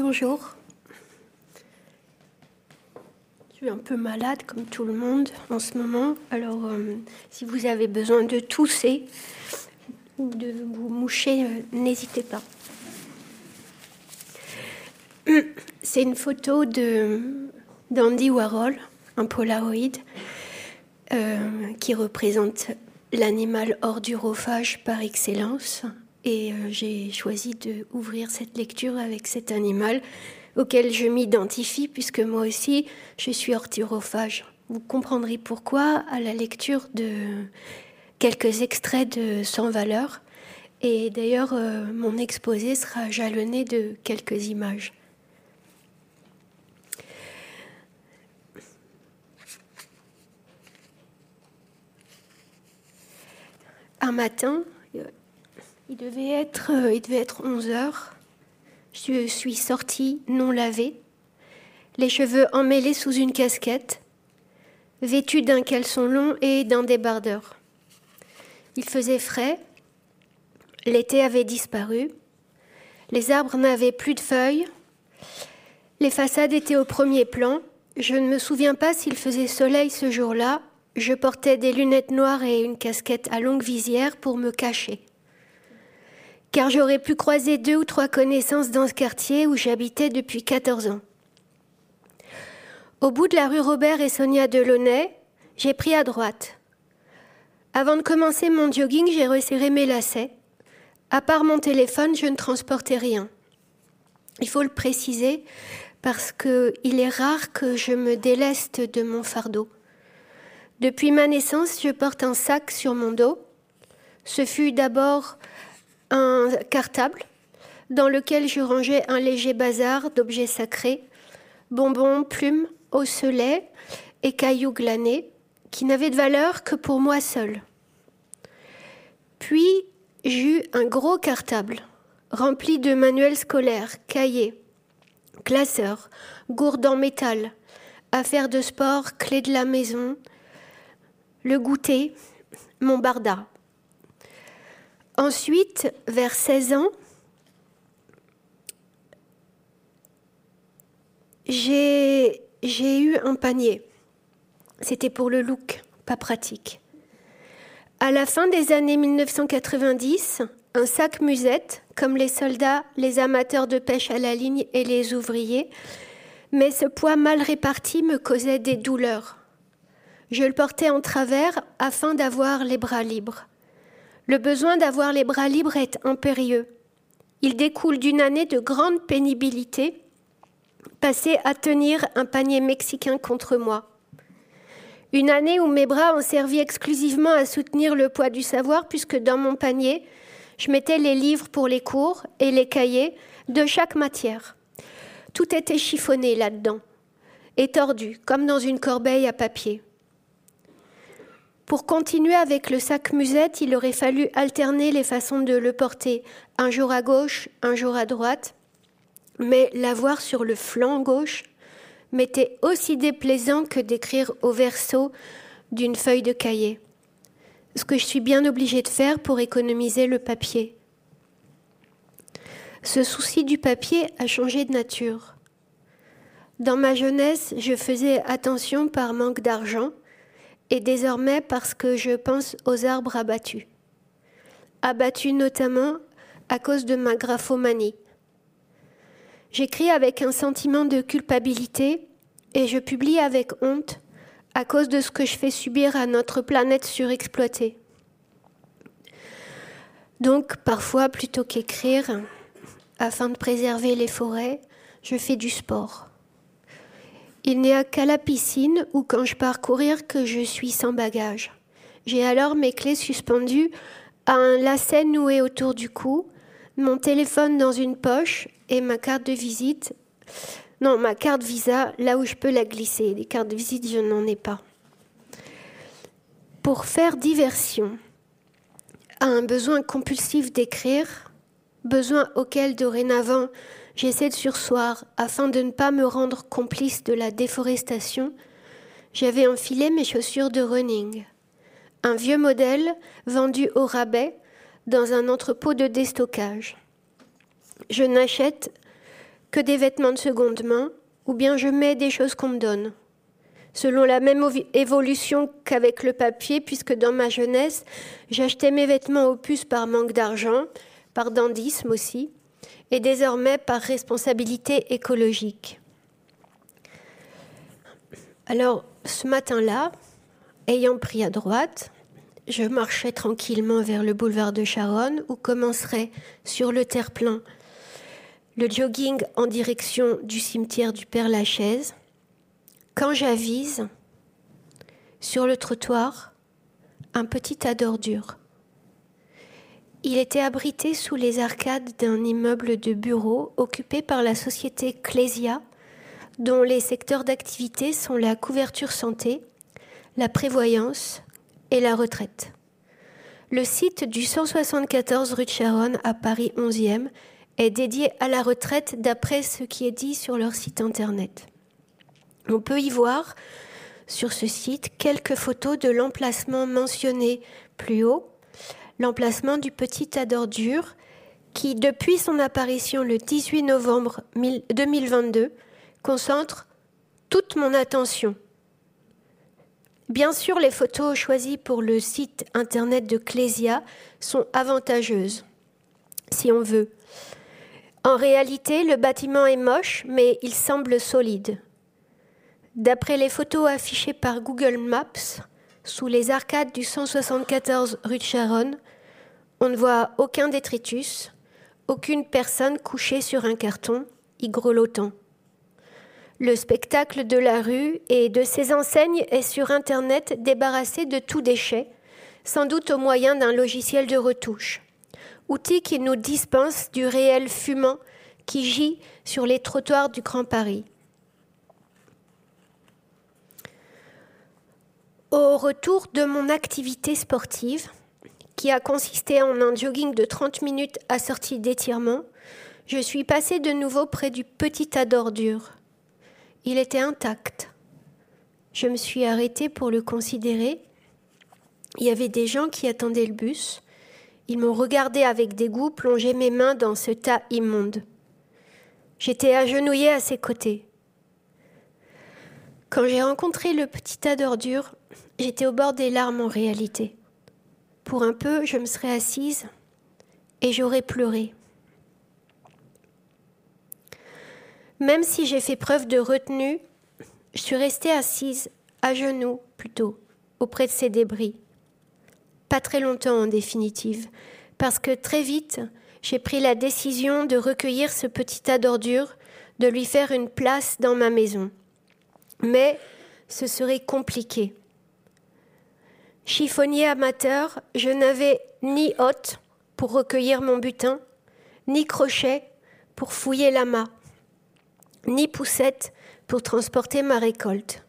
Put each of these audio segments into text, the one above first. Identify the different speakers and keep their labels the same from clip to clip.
Speaker 1: Bonjour. Je suis un peu malade comme tout le monde en ce moment. Alors euh, si vous avez besoin de tousser ou de vous moucher, euh, n'hésitez pas. C'est une photo de d'Andy Warhol, un Polaroid, euh, qui représente l'animal ordurophage par excellence. Et euh, j'ai choisi d'ouvrir cette lecture avec cet animal auquel je m'identifie, puisque moi aussi, je suis ordurophage. Vous comprendrez pourquoi à la lecture de quelques extraits de Sans valeur. Et d'ailleurs, euh, mon exposé sera jalonné de quelques images. un matin, il devait être, euh, être 11 heures. Je suis sortie non lavée, les cheveux emmêlés sous une casquette, vêtue d'un caleçon long et d'un débardeur. Il faisait frais, l'été avait disparu, les arbres n'avaient plus de feuilles, les façades étaient au premier plan. Je ne me souviens pas s'il faisait soleil ce jour-là je portais des lunettes noires et une casquette à longue visière pour me cacher. Car j'aurais pu croiser deux ou trois connaissances dans ce quartier où j'habitais depuis 14 ans. Au bout de la rue Robert et Sonia Delaunay, j'ai pris à droite. Avant de commencer mon jogging, j'ai resserré mes lacets. À part mon téléphone, je ne transportais rien. Il faut le préciser parce qu'il est rare que je me déleste de mon fardeau. Depuis ma naissance, je porte un sac sur mon dos. Ce fut d'abord un cartable dans lequel je rangeais un léger bazar d'objets sacrés, bonbons, plumes, osselets et cailloux glanés, qui n'avaient de valeur que pour moi seul. Puis j'eus un gros cartable rempli de manuels scolaires, cahiers, classeurs, gourdes en métal, affaires de sport, clés de la maison, le goûter, mon barda. Ensuite, vers 16 ans, j'ai eu un panier. C'était pour le look, pas pratique. À la fin des années 1990, un sac musette, comme les soldats, les amateurs de pêche à la ligne et les ouvriers, mais ce poids mal réparti me causait des douleurs. Je le portais en travers afin d'avoir les bras libres. Le besoin d'avoir les bras libres est impérieux. Il découle d'une année de grande pénibilité, passée à tenir un panier mexicain contre moi. Une année où mes bras ont servi exclusivement à soutenir le poids du savoir, puisque dans mon panier, je mettais les livres pour les cours et les cahiers de chaque matière. Tout était chiffonné là-dedans et tordu, comme dans une corbeille à papier. Pour continuer avec le sac musette, il aurait fallu alterner les façons de le porter, un jour à gauche, un jour à droite, mais l'avoir sur le flanc gauche m'était aussi déplaisant que d'écrire au verso d'une feuille de cahier, ce que je suis bien obligée de faire pour économiser le papier. Ce souci du papier a changé de nature. Dans ma jeunesse, je faisais attention par manque d'argent, et désormais parce que je pense aux arbres abattus. Abattus notamment à cause de ma graphomanie. J'écris avec un sentiment de culpabilité et je publie avec honte à cause de ce que je fais subir à notre planète surexploitée. Donc parfois, plutôt qu'écrire, afin de préserver les forêts, je fais du sport. Il n'est qu'à la piscine ou quand je pars courir que je suis sans bagage. J'ai alors mes clés suspendues à un lacet noué autour du cou, mon téléphone dans une poche et ma carte de visite. Non, ma carte Visa, là où je peux la glisser. Les cartes de visite, je n'en ai pas. Pour faire diversion, à un besoin compulsif d'écrire, besoin auquel dorénavant J'essaie de sursoir afin de ne pas me rendre complice de la déforestation. J'avais enfilé mes chaussures de running. Un vieux modèle vendu au rabais dans un entrepôt de déstockage. Je n'achète que des vêtements de seconde main, ou bien je mets des choses qu'on me donne. Selon la même évolution qu'avec le papier, puisque dans ma jeunesse, j'achetais mes vêtements aux puces par manque d'argent, par dandisme aussi, et désormais par responsabilité écologique. Alors, ce matin-là, ayant pris à droite, je marchais tranquillement vers le boulevard de Charonne où commencerait sur le terre-plein le jogging en direction du cimetière du Père Lachaise. Quand j'avise sur le trottoir un petit tas d'ordures. Il était abrité sous les arcades d'un immeuble de bureaux occupé par la société Clésia, dont les secteurs d'activité sont la couverture santé, la prévoyance et la retraite. Le site du 174 rue de Charonne à Paris 11e est dédié à la retraite d'après ce qui est dit sur leur site internet. On peut y voir sur ce site quelques photos de l'emplacement mentionné plus haut, l'emplacement du petit tas d'ordures qui, depuis son apparition le 18 novembre 2022, concentre toute mon attention. Bien sûr, les photos choisies pour le site internet de Clésia sont avantageuses, si on veut. En réalité, le bâtiment est moche, mais il semble solide. D'après les photos affichées par Google Maps, sous les arcades du 174 rue de Charonne, on ne voit aucun détritus, aucune personne couchée sur un carton, y grelottant. Le spectacle de la rue et de ses enseignes est sur Internet débarrassé de tout déchet, sans doute au moyen d'un logiciel de retouche, outil qui nous dispense du réel fumant qui gît sur les trottoirs du Grand Paris. Au retour de mon activité sportive, qui a consisté en un jogging de 30 minutes assorti d'étirements, je suis passée de nouveau près du petit tas d'ordures. Il était intact. Je me suis arrêtée pour le considérer. Il y avait des gens qui attendaient le bus. Ils m'ont regardé avec dégoût plonger mes mains dans ce tas immonde. J'étais agenouillée à ses côtés. Quand j'ai rencontré le petit tas d'ordures, j'étais au bord des larmes en réalité. Pour un peu, je me serais assise et j'aurais pleuré. Même si j'ai fait preuve de retenue, je suis restée assise, à genoux plutôt, auprès de ces débris. Pas très longtemps en définitive, parce que très vite, j'ai pris la décision de recueillir ce petit tas d'ordures, de lui faire une place dans ma maison. Mais ce serait compliqué. Chiffonnier amateur, je n'avais ni hôte pour recueillir mon butin, ni crochet pour fouiller l'amas ni poussette pour transporter ma récolte.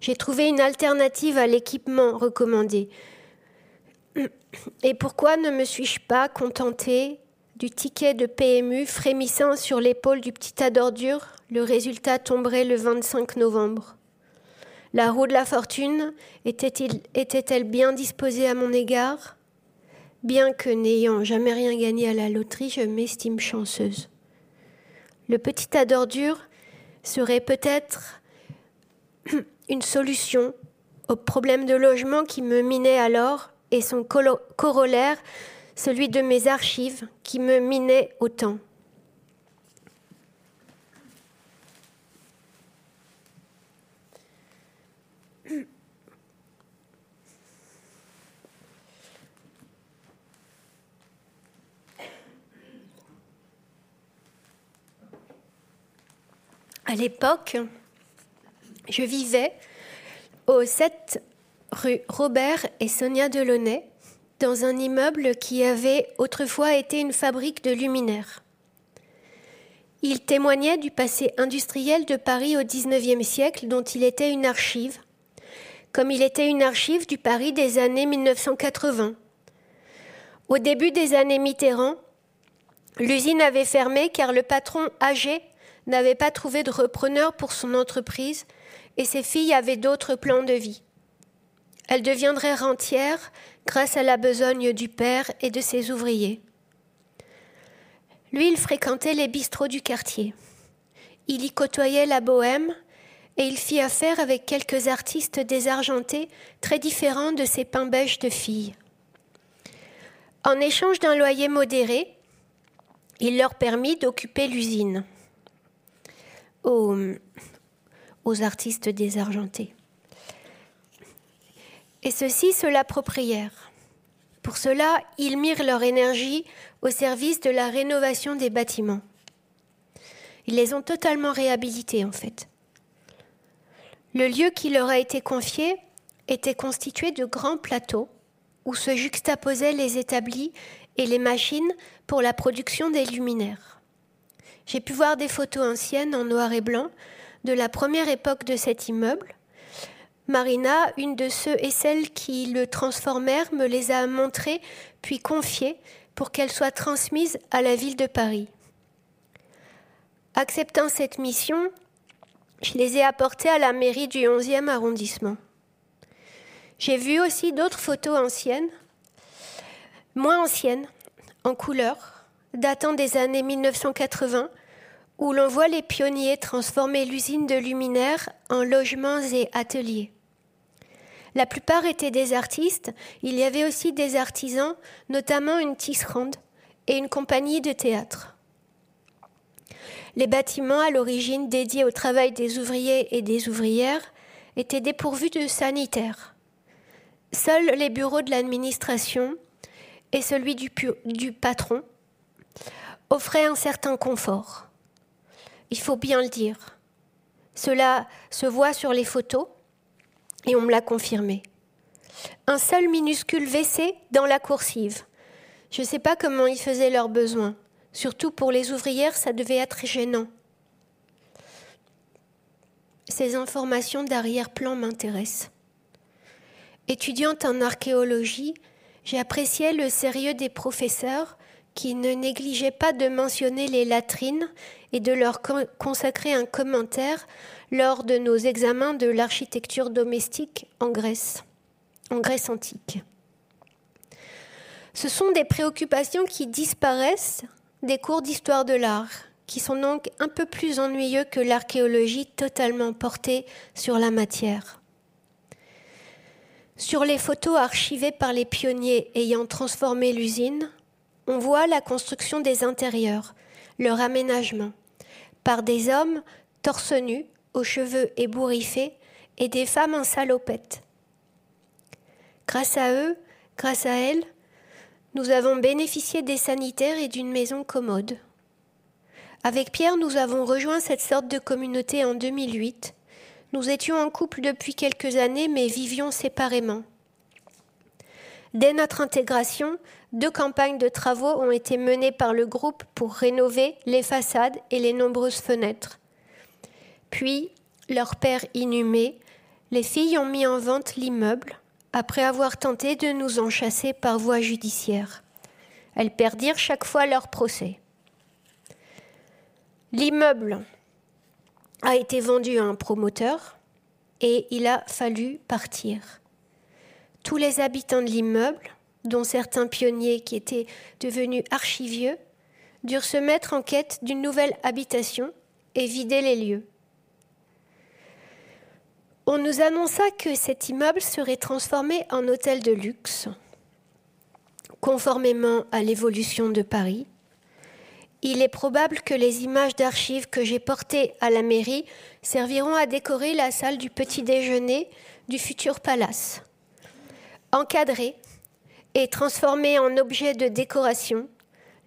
Speaker 1: J'ai trouvé une alternative à l'équipement recommandé. Et pourquoi ne me suis-je pas contentée du ticket de PMU frémissant sur l'épaule du petit tas d'ordures Le résultat tomberait le 25 novembre. La roue de la fortune était-elle bien disposée à mon égard? Bien que n'ayant jamais rien gagné à la loterie, je m'estime chanceuse. Le petit tas d'ordures serait peut-être une solution au problème de logement qui me minait alors et son corollaire, celui de mes archives qui me minait autant. À l'époque, je vivais au 7 rue Robert et Sonia Delaunay, dans un immeuble qui avait autrefois été une fabrique de luminaires. Il témoignait du passé industriel de Paris au XIXe siècle dont il était une archive, comme il était une archive du Paris des années 1980. Au début des années Mitterrand, l'usine avait fermé car le patron âgé n'avait pas trouvé de repreneur pour son entreprise et ses filles avaient d'autres plans de vie. Elle deviendrait rentière grâce à la besogne du père et de ses ouvriers. Lui, il fréquentait les bistrots du quartier. il y côtoyait la bohème et il fit affaire avec quelques artistes désargentés très différents de ses pains beiges de filles. En échange d'un loyer modéré, il leur permit d'occuper l'usine aux, artistes désargentés. Et ceux-ci se l'approprièrent. Pour cela, ils mirent leur énergie au service de la rénovation des bâtiments. Ils les ont totalement réhabilités en fait. Le lieu qui leur a été confié était constitué de grands plateaux où se juxtaposaient les établis et les machines pour la production des luminaires. J'ai pu voir des photos anciennes en noir et blanc de la première époque de cet immeuble. Marina, une de ceux et celles qui le transformèrent, me les a montrées puis confiées pour qu'elles soient transmises à la ville de Paris. Acceptant cette mission, je les ai apportées à la mairie du 11e arrondissement. J'ai vu aussi d'autres photos anciennes, moins anciennes, en couleur, datant des années 1980, où l'on voit les pionniers transformer l'usine de luminaires en logements et ateliers. La plupart étaient des artistes, il y avait aussi des artisans, notamment une tisserande et une compagnie de théâtre. Les bâtiments à l'origine dédiés au travail des ouvriers et des ouvrières étaient dépourvus de sanitaires. Seuls les bureaux de l'administration et celui du, du patron offraient un certain confort. Il faut bien le dire. Cela se voit sur les photos et on me l'a confirmé. Un seul minuscule WC dans la coursive. Je ne sais pas comment ils faisaient leurs besoins. Surtout pour les ouvrières, ça devait être gênant. Ces informations d'arrière-plan m'intéressent. Étudiante en archéologie, j'ai apprécié le sérieux des professeurs qui ne négligeaient pas de mentionner les latrines et de leur consacrer un commentaire lors de nos examens de l'architecture domestique en Grèce, en Grèce antique. Ce sont des préoccupations qui disparaissent des cours d'histoire de l'art, qui sont donc un peu plus ennuyeux que l'archéologie totalement portée sur la matière. Sur les photos archivées par les pionniers ayant transformé l'usine, on voit la construction des intérieurs, leur aménagement, par des hommes torse nus, aux cheveux ébouriffés, et des femmes en salopette. Grâce à eux, grâce à elles, nous avons bénéficié des sanitaires et d'une maison commode. Avec Pierre, nous avons rejoint cette sorte de communauté en 2008. Nous étions en couple depuis quelques années, mais vivions séparément. Dès notre intégration, deux campagnes de travaux ont été menées par le groupe pour rénover les façades et les nombreuses fenêtres. Puis, leur père inhumé, les filles ont mis en vente l'immeuble après avoir tenté de nous en chasser par voie judiciaire. Elles perdirent chaque fois leur procès. L'immeuble a été vendu à un promoteur et il a fallu partir. Tous les habitants de l'immeuble, dont certains pionniers qui étaient devenus archivieux, durent se mettre en quête d'une nouvelle habitation et vider les lieux. On nous annonça que cet immeuble serait transformé en hôtel de luxe, conformément à l'évolution de Paris. Il est probable que les images d'archives que j'ai portées à la mairie serviront à décorer la salle du petit déjeuner du futur palace. Encadrées et transformées en objets de décoration,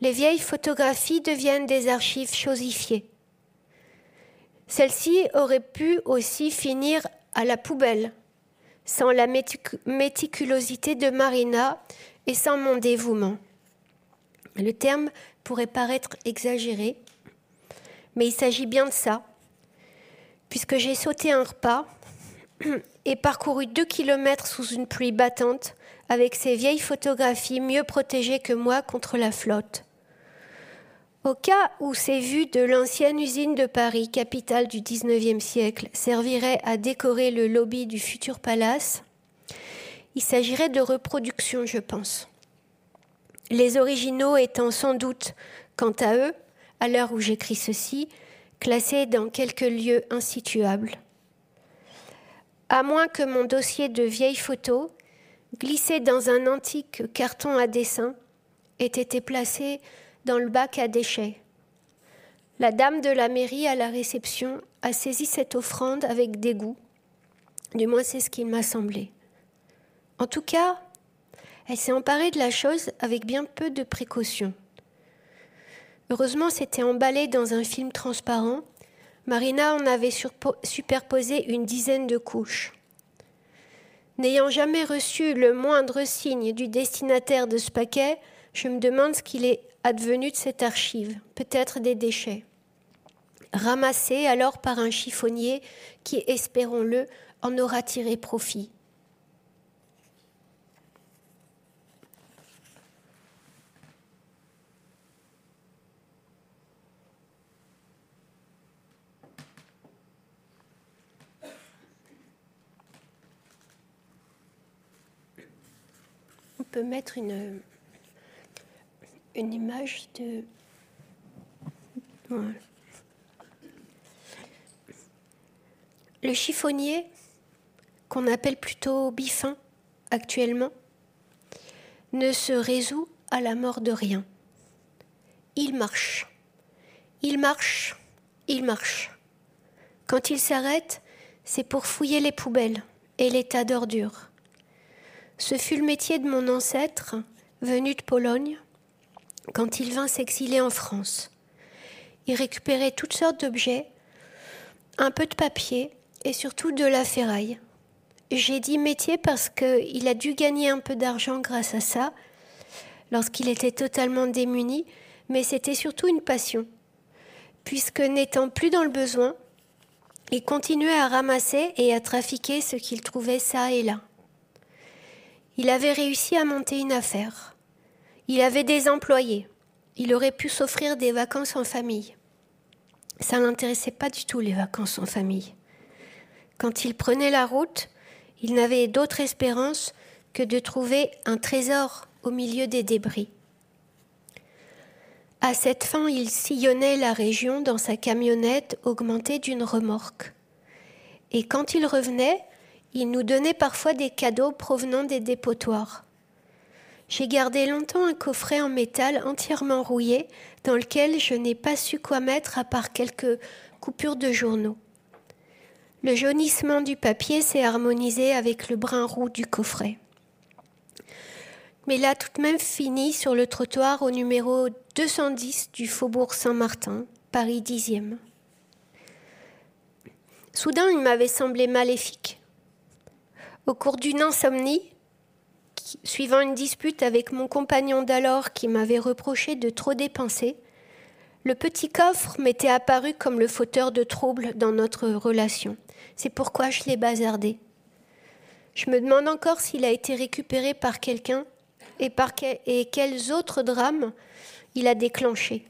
Speaker 1: les vieilles photographies deviennent des archives chosifiées. Celles-ci auraient pu aussi finir à la poubelle, sans la méticulosité de Marina et sans mon dévouement. Le terme pourrait paraître exagéré, mais il s'agit bien de ça, puisque j'ai sauté un repas et parcouru deux kilomètres sous une pluie battante avec ces vieilles photographies mieux protégées que moi contre la flotte. Au cas où ces vues de l'ancienne usine de Paris, capitale du XIXe siècle, serviraient à décorer le lobby du futur palace, il s'agirait de reproduction, je pense. Les originaux étant sans doute, quant à eux, à l'heure où j'écris ceci, classés dans quelques lieux insituables. À moins que mon dossier de vieilles photos, glissé dans un antique carton à dessin, ait été placé dans le bac à déchets. La dame de la mairie à la réception a saisi cette offrande avec dégoût. Du moins, c'est ce qu'il m'a semblé. En tout cas, elle s'est emparée de la chose avec bien peu de précaution. Heureusement, c'était emballé dans un film transparent. Marina en avait superposé une dizaine de couches. N'ayant jamais reçu le moindre signe du destinataire de ce paquet, je me demande ce qu'il est advenu de cette archive, peut-être des déchets. Ramassés alors par un chiffonnier qui, espérons-le, en aura tiré profit. Mettre une, une image de... Le chiffonnier, qu'on appelle plutôt bifin actuellement, ne se résout à la mort de rien. Il marche, il marche, il marche. Quand il s'arrête, c'est pour fouiller les poubelles et les tas d'ordures. Ce fut le métier de mon ancêtre, venu de Pologne, quand il vint s'exiler en France. Il récupérait toutes sortes d'objets, un peu de papier et surtout de la ferraille. J'ai dit métier parce qu'il a dû gagner un peu d'argent grâce à ça, lorsqu'il était totalement démuni, mais c'était surtout une passion, puisque n'étant plus dans le besoin, il continuait à ramasser et à trafiquer ce qu'il trouvait ça et là. Il avait réussi à monter une affaire. Il avait des employés. Il aurait pu s'offrir des vacances en famille. Ça n'intéressait pas du tout les vacances en famille. Quand il prenait la route, il n'avait d'autre espérance que de trouver un trésor au milieu des débris. À cette fin, il sillonnait la région dans sa camionnette augmentée d'une remorque. Et quand il revenait, il nous donnait parfois des cadeaux provenant des dépotoirs. J'ai gardé longtemps un coffret en métal entièrement rouillé dans lequel je n'ai pas su quoi mettre à part quelques coupures de journaux. Le jaunissement du papier s'est harmonisé avec le brun roux du coffret. Mais là, tout de même fini sur le trottoir au numéro 210 du faubourg Saint-Martin, Paris 10e. Soudain, il m'avait semblé maléfique. Au cours d'une insomnie, suivant une dispute avec mon compagnon d'alors qui m'avait reproché de trop dépenser, le petit coffre m'était apparu comme le fauteur de troubles dans notre relation. C'est pourquoi je l'ai bazardé. Je me demande encore s'il a été récupéré par quelqu'un et, par quels autres drames il a déclenché.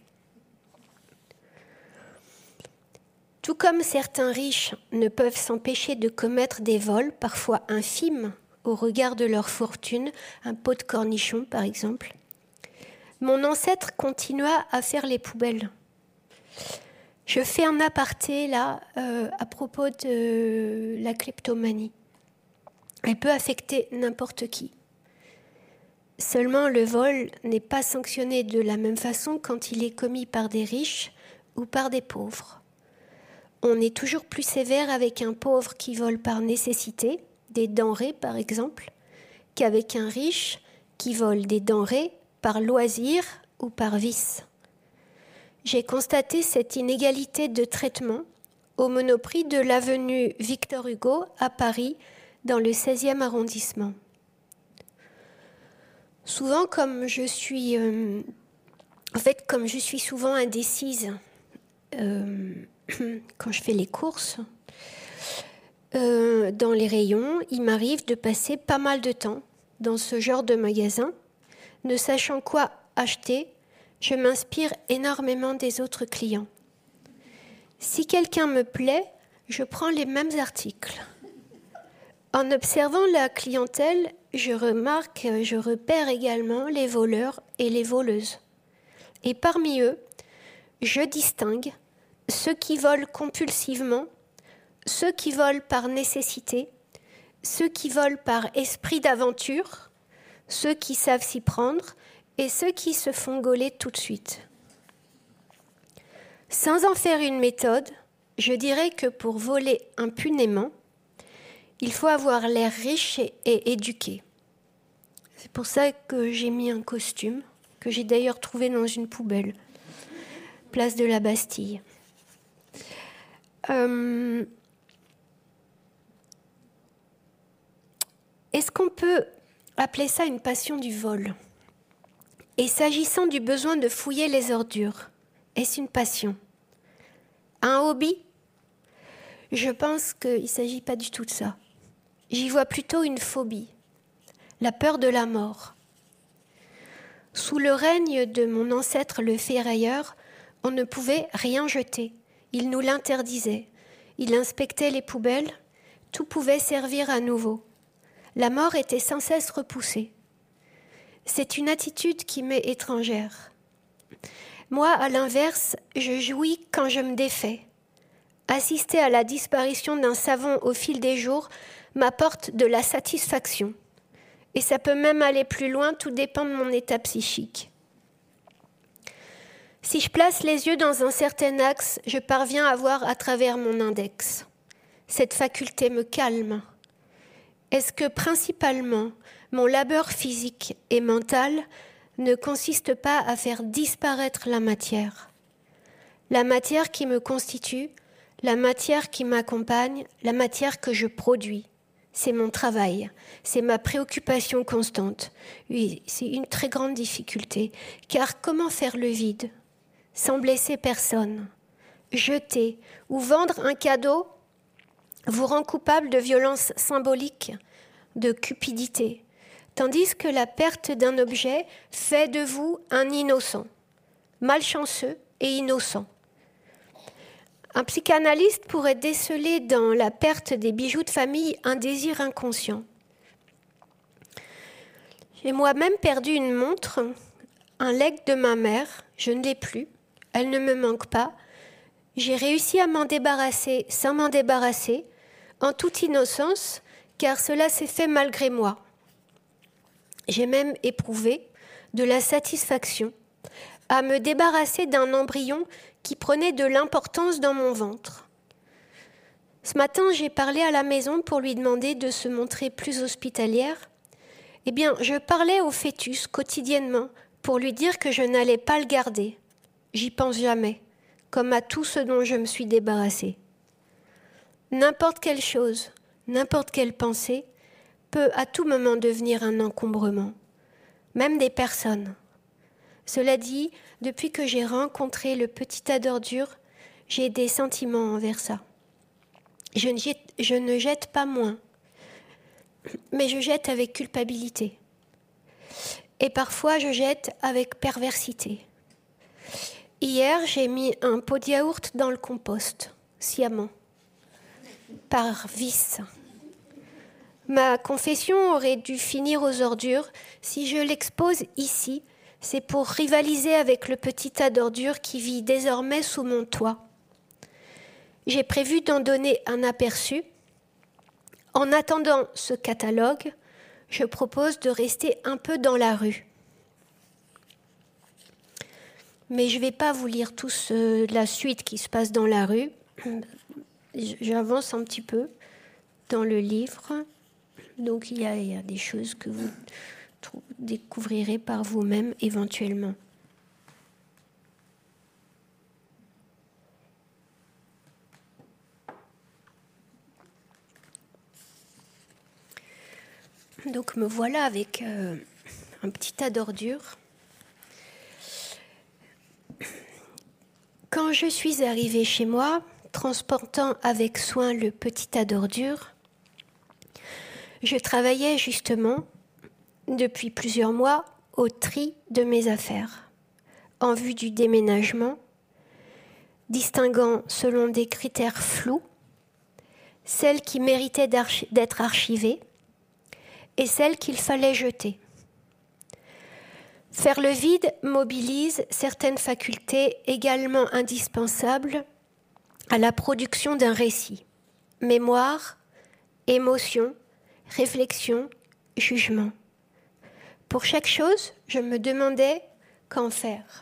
Speaker 1: Tout comme certains riches ne peuvent s'empêcher de commettre des vols, parfois infimes au regard de leur fortune, un pot de cornichon par exemple, mon ancêtre continua à faire les poubelles. Je fais un aparté là euh, à propos de la kleptomanie. Elle peut affecter n'importe qui. Seulement le vol n'est pas sanctionné de la même façon quand il est commis par des riches ou par des pauvres on est toujours plus sévère avec un pauvre qui vole par nécessité, des denrées par exemple, qu'avec un riche qui vole des denrées par loisir ou par vice. J'ai constaté cette inégalité de traitement au monoprix de l'avenue Victor Hugo à Paris, dans le 16e arrondissement. Souvent, comme je suis, euh, en fait, comme je suis souvent indécise, euh, quand je fais les courses, euh, dans les rayons, il m'arrive de passer pas mal de temps dans ce genre de magasin. Ne sachant quoi acheter, je m'inspire énormément des autres clients. Si quelqu'un me plaît, je prends les mêmes articles. En observant la clientèle, je remarque, je repère également les voleurs et les voleuses. Et parmi eux, je distingue ceux qui volent compulsivement, ceux qui volent par nécessité, ceux qui volent par esprit d'aventure, ceux qui savent s'y prendre et ceux qui se font gauler tout de suite. Sans en faire une méthode, je dirais que pour voler impunément, il faut avoir l'air riche et, éduqué. C'est pour ça que j'ai mis un costume, que j'ai d'ailleurs trouvé dans une poubelle, place de la Bastille. Euh, est-ce qu'on peut appeler ça une passion du vol? Et s'agissant du besoin de fouiller les ordures, est-ce une passion? Un hobby? Je pense qu'il ne s'agit pas du tout de ça. J'y vois plutôt une phobie, la peur de la mort. Sous le règne de mon ancêtre le ferrailleur, on ne pouvait rien jeter. Il nous l'interdisait. Il inspectait les poubelles. Tout pouvait servir à nouveau. La mort était sans cesse repoussée. C'est une attitude qui m'est étrangère. Moi, à l'inverse, je jouis quand je me défais. Assister à la disparition d'un savon au fil des jours m'apporte de la satisfaction. Et ça peut même aller plus loin, tout dépend de mon état psychique. Si je place les yeux dans un certain axe, je parviens à voir à travers mon index. Cette faculté me calme. Est-ce que principalement mon labeur physique et mental ne consiste pas à faire disparaître la matière? La matière qui me constitue, la matière qui m'accompagne, la matière que je produis c'est mon travail, c'est ma préoccupation constante. Oui, c'est une très grande difficulté, car comment faire le vide? Sans blesser personne Jeter ou vendre un cadeau vous rend coupable de violence symbolique, de cupidité, tandis que la perte d'un objet fait de vous un innocent, malchanceux et innocent. Un psychanalyste pourrait déceler dans la perte des bijoux de famille un désir inconscient. J'ai moi-même perdu une montre, un legs de ma mère, je ne l'ai plus, elle ne me manque pas. J'ai réussi à m'en débarrasser sans m'en débarrasser, en toute innocence, car cela s'est fait malgré moi. J'ai même éprouvé de la satisfaction à me débarrasser d'un embryon qui prenait de l'importance dans mon ventre. Ce matin, j'ai parlé à la maison pour lui demander de se montrer plus hospitalière. Eh bien, je parlais au fœtus quotidiennement pour lui dire que je n'allais pas le garder. J'y pense jamais, comme à tout ce dont je me suis débarrassée. N'importe quelle chose, n'importe quelle pensée peut à tout moment devenir un encombrement, même des personnes. Cela dit, depuis que j'ai rencontré le petit tas d'ordures, j'ai des sentiments envers ça. Je ne, jette, je ne jette pas moins, mais je jette avec culpabilité. Et parfois, je jette avec perversité. Hier, j'ai mis un pot de yaourt dans le compost, sciemment, par vice. Ma confession aurait dû finir aux ordures si je l'expose ici c'est pour rivaliser avec le petit tas d'ordures qui vit désormais sous mon toit. J'ai prévu d'en donner un aperçu. En attendant ce catalogue, je propose de rester un peu dans la rue. Mais je ne vais pas vous lire tout la suite qui se passe dans la rue. J'avance un petit peu dans le livre. Donc il y, a, il y a des choses que vous découvrirez par vous-même éventuellement. Donc me voilà avec euh, un petit tas d'ordures. Quand je suis arrivée chez moi, transportant avec soin le petit tas d'ordures, je travaillais justement depuis plusieurs mois au tri de mes affaires, en vue du déménagement, distinguant selon des critères flous celles qui méritaient d'être archivées et celles qu'il fallait jeter. Faire le vide mobilise certaines facultés également indispensables à la production d'un récit. Mémoire, émotion, réflexion, jugement. Pour chaque chose, je me demandais qu'en faire.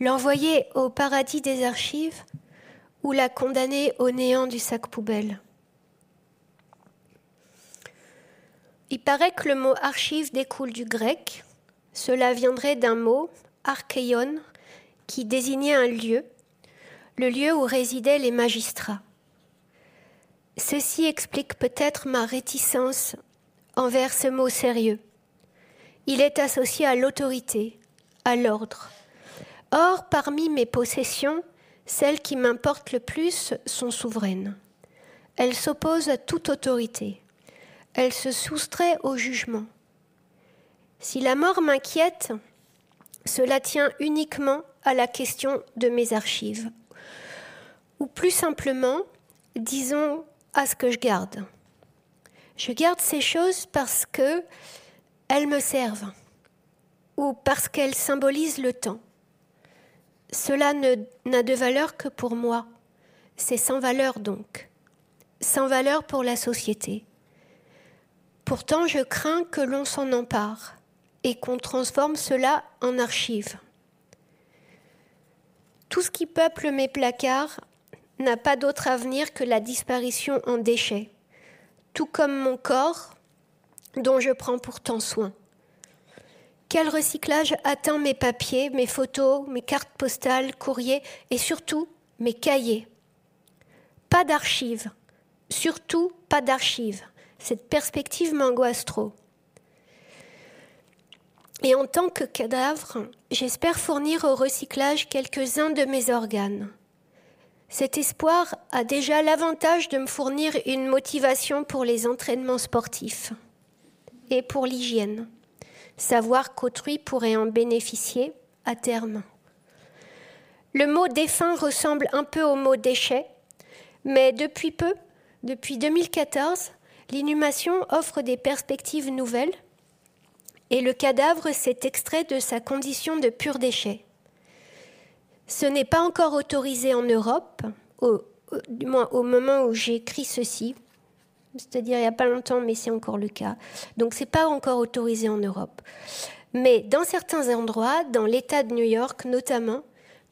Speaker 1: L'envoyer au paradis des archives ou la condamner au néant du sac poubelle. Il paraît que le mot archive découle du grec. Cela viendrait d'un mot, archeion, qui désignait un lieu, le lieu où résidaient les magistrats. Ceci explique peut-être ma réticence envers ce mot sérieux. Il est associé à l'autorité, à l'ordre. Or, parmi mes possessions, celles qui m'importent le plus sont souveraines. Elles s'opposent à toute autorité. Elles se soustraient au jugement. Si la mort m'inquiète, cela tient uniquement à la question de mes archives. Ou plus simplement, disons à ce que je garde. Je garde ces choses parce que elles me servent ou parce qu'elles symbolisent le temps. Cela n'a de valeur que pour moi. C'est sans valeur donc. Sans valeur pour la société. Pourtant, je crains que l'on s'en empare et qu'on transforme cela en archive. Tout ce qui peuple mes placards n'a pas d'autre avenir que la disparition en déchets, tout comme mon corps, dont je prends pourtant soin. Quel recyclage atteint mes papiers, mes photos, mes cartes postales, courriers et surtout mes cahiers? Pas d'archives, surtout pas d'archives. Cette perspective m'angoisse trop. Et en tant que cadavre, j'espère fournir au recyclage quelques-uns de mes organes. Cet espoir a déjà l'avantage de me fournir une motivation pour les entraînements sportifs et pour l'hygiène. Savoir qu'autrui pourrait en bénéficier à terme. Le mot défunt ressemble un peu au mot déchet, mais depuis peu, depuis 2014, l'inhumation offre des perspectives nouvelles et le cadavre s'est extrait de sa condition de pur déchet. Ce n'est pas encore autorisé en Europe, au, du moins au moment où j'écris ceci, c'est-à-dire il n'y a pas longtemps, mais c'est encore le cas. Donc ce n'est pas encore autorisé en Europe. Mais dans certains endroits, dans l'État de New York notamment,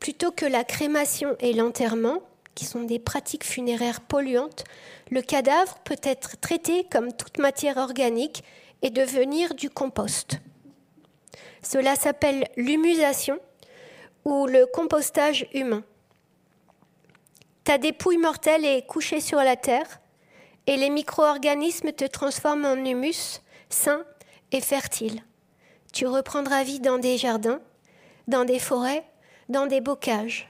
Speaker 1: plutôt que la crémation et l'enterrement, qui sont des pratiques funéraires polluantes, le cadavre peut être traité comme toute matière organique et devenir du compost. Cela s'appelle l'humusation ou le compostage humain. Ta dépouille mortelle est couchée sur la terre et les micro-organismes te transforment en humus sain et fertile. Tu reprendras vie dans des jardins, dans des forêts, dans des bocages.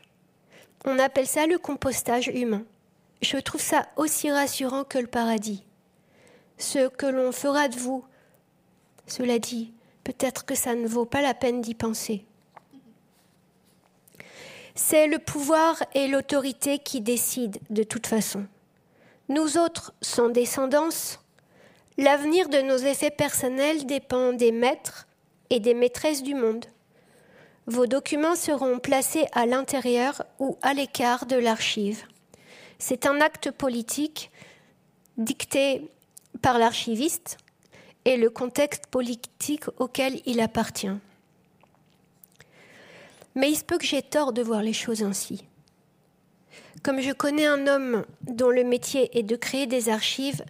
Speaker 1: On appelle ça le compostage humain. Je trouve ça aussi rassurant que le paradis. Ce que l'on fera de vous, cela dit, peut-être que ça ne vaut pas la peine d'y penser. C'est le pouvoir et l'autorité qui décident de toute façon. Nous autres, sans descendance, l'avenir de nos effets personnels dépend des maîtres et des maîtresses du monde. Vos documents seront placés à l'intérieur ou à l'écart de l'archive. C'est un acte politique dicté par l'archiviste et le contexte politique auquel il appartient. Mais il se peut que j'ai tort de voir les choses ainsi. Comme je connais un homme dont le métier est de créer des archives,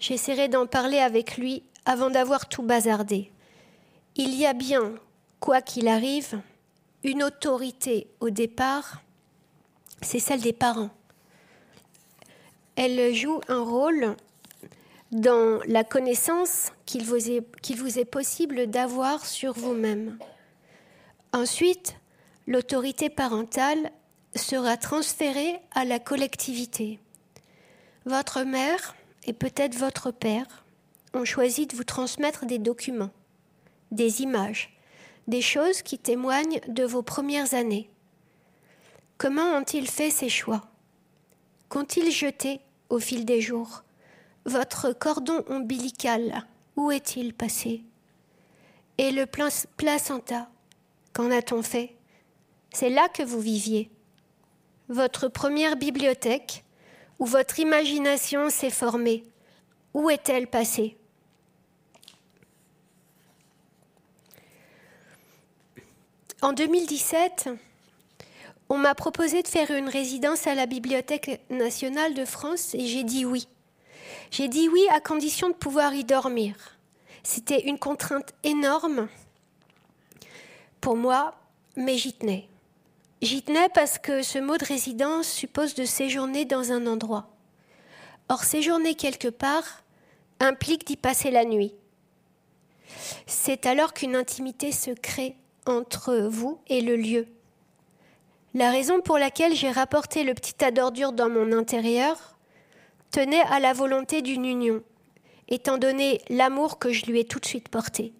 Speaker 1: j'essaierai d'en parler avec lui avant d'avoir tout bazardé. Il y a bien, quoi qu'il arrive, une autorité au départ, c'est celle des parents. Elle joue un rôle dans la connaissance qu'il vous, est, possible d'avoir sur vous-même. Ensuite, l'autorité parentale sera transférée à la collectivité. Votre mère et peut-être votre père ont choisi de vous transmettre des documents, des images, des choses qui témoignent de vos premières années. Comment ont-ils fait ces choix? Qu'ont-ils jeté au fil des jours? Votre cordon ombilical, où est-il passé? Et le placenta, qu'en a-t-on fait? C'est là que vous viviez. Votre première bibliothèque, où votre imagination s'est formée, où est-elle passée? En 2017, on m'a proposé de faire une résidence à la Bibliothèque nationale de France et j'ai dit oui. J'ai dit oui à condition de pouvoir y dormir. C'était une contrainte énorme pour moi, mais j'y tenais. J'y tenais parce que ce mot de résidence suppose de séjourner dans un endroit. Or, séjourner quelque part implique d'y passer la nuit. C'est alors qu'une intimité se crée entre vous et le lieu. La raison pour laquelle j'ai rapporté le petit tas d'ordures dans mon intérieur tenait à la volonté d'une union, étant donné l'amour que je lui ai tout de suite porté.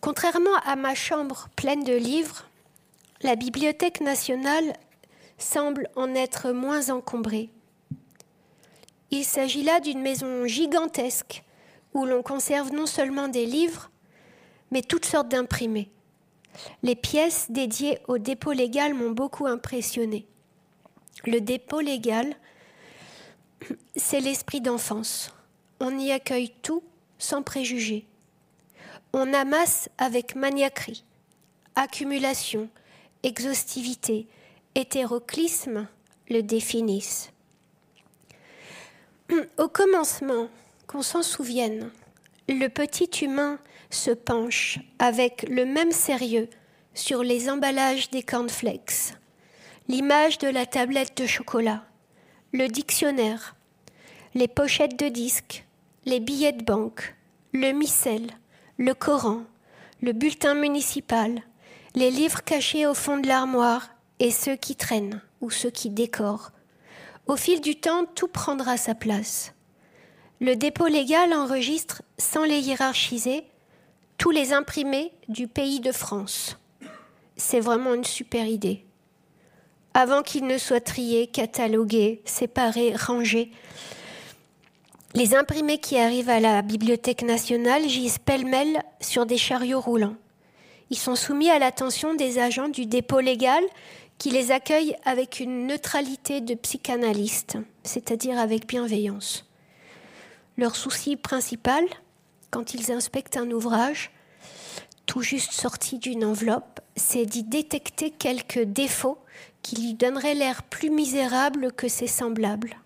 Speaker 1: Contrairement à ma chambre pleine de livres, la Bibliothèque nationale semble en être moins encombrée. Il s'agit là d'une maison gigantesque où l'on conserve non seulement des livres, mais toutes sortes d'imprimés. Les pièces dédiées au dépôt légal m'ont beaucoup impressionné. Le dépôt légal, c'est l'esprit d'enfance. On y accueille tout sans préjugés. On amasse avec maniaquerie, accumulation, exhaustivité, hétéroclisme le définissent. Au commencement, qu'on s'en souvienne, le petit humain se penche avec le même sérieux sur les emballages des cornflakes, l'image de la tablette de chocolat, le dictionnaire, les pochettes de disques, les billets de banque, le missel, le Coran, le bulletin municipal, les livres cachés au fond de l'armoire et ceux qui traînent ou ceux qui décorent. Au fil du temps, tout prendra sa place. Le dépôt légal enregistre, sans les hiérarchiser, tous les imprimés du pays de France. C'est vraiment une super idée. Avant qu'ils ne soient triés, catalogués, séparés, rangés, les imprimés qui arrivent à la Bibliothèque nationale gisent pêle-mêle sur des chariots roulants. Ils sont soumis à l'attention des agents du dépôt légal qui les accueillent avec une neutralité de psychanalyste, c'est-à-dire avec bienveillance. Leur souci principal, quand ils inspectent un ouvrage, tout juste sorti d'une enveloppe, c'est d'y détecter quelques défauts qui lui donneraient l'air plus misérable que ses semblables.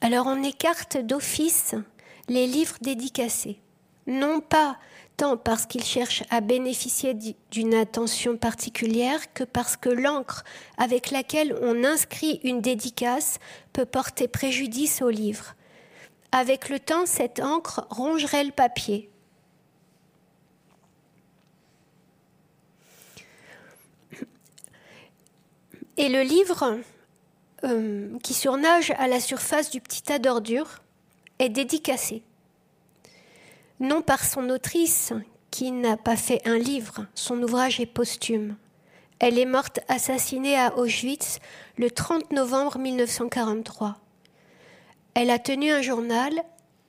Speaker 1: Alors on écarte d'office les livres dédicacés, non pas tant parce qu'ils cherchent à bénéficier d'une attention particulière que parce que l'encre avec laquelle on inscrit une dédicace peut porter préjudice au livre. Avec le temps, cette encre rongerait le papier. Et le livre euh, qui surnage à la surface du petit tas d'ordures est dédicacé. Non par son autrice, qui n'a pas fait un livre, son ouvrage est posthume. Elle est morte assassinée à Auschwitz le 30 novembre 1943. Elle a tenu un journal,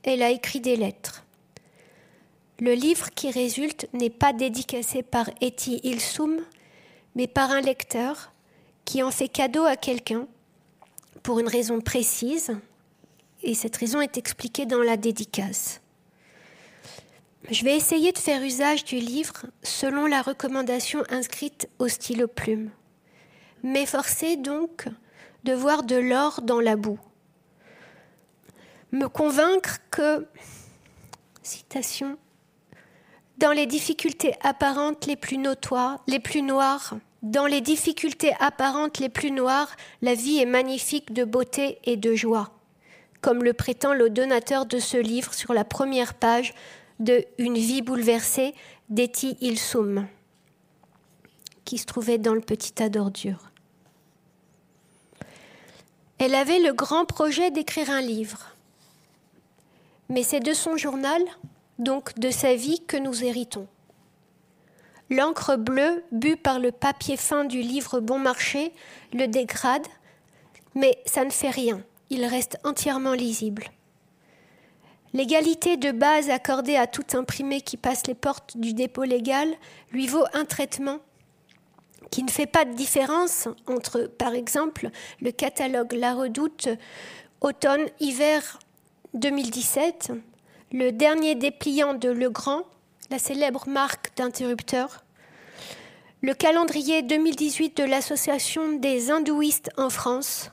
Speaker 1: elle a écrit des lettres. Le livre qui résulte n'est pas dédicacé par Etty Ilsum, mais par un lecteur qui en fait cadeau à quelqu'un pour une raison précise, et cette raison est expliquée dans la dédicace. Je vais essayer de faire usage du livre selon la recommandation inscrite au stylo plume, m'efforcer donc de voir de l'or dans la boue, me convaincre que, citation, dans les difficultés apparentes les plus notoires, les plus noires, dans les difficultés apparentes les plus noires, la vie est magnifique de beauté et de joie, comme le prétend le donateur de ce livre sur la première page de Une vie bouleversée d'Etty Ilsum, qui se trouvait dans le petit tas d'ordures. Elle avait le grand projet d'écrire un livre, mais c'est de son journal, donc de sa vie, que nous héritons. L'encre bleue, bue par le papier fin du livre bon marché, le dégrade, mais ça ne fait rien, il reste entièrement lisible. L'égalité de base accordée à tout imprimé qui passe les portes du dépôt légal lui vaut un traitement qui ne fait pas de différence entre, par exemple, le catalogue La Redoute automne-hiver 2017, le dernier dépliant de Legrand, la célèbre marque d'interrupteurs, le calendrier 2018 de l'Association des hindouistes en France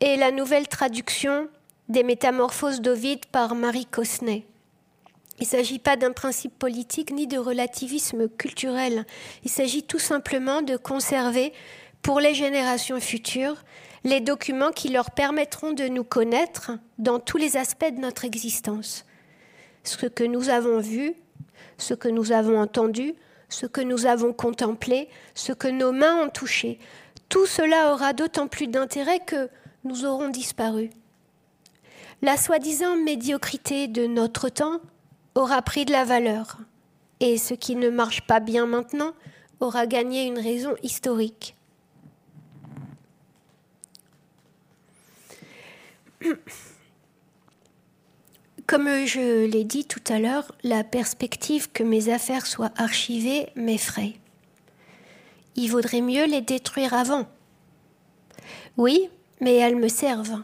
Speaker 1: et la nouvelle traduction des Métamorphoses d'Ovide par Marie Cosnay. Il ne s'agit pas d'un principe politique ni de relativisme culturel. Il s'agit tout simplement de conserver pour les générations futures les documents qui leur permettront de nous connaître dans tous les aspects de notre existence. Ce que nous avons vu, ce que nous avons entendu, ce que nous avons contemplé, ce que nos mains ont touché. Tout cela aura d'autant plus d'intérêt que nous aurons disparu. La soi-disant médiocrité de notre temps aura pris de la valeur, et ce qui ne marche pas bien maintenant aura gagné une raison historique. Comme je l'ai dit tout à l'heure, la perspective que mes affaires soient archivées m'effraie. Il vaudrait mieux les détruire avant. Oui, mais elles me servent.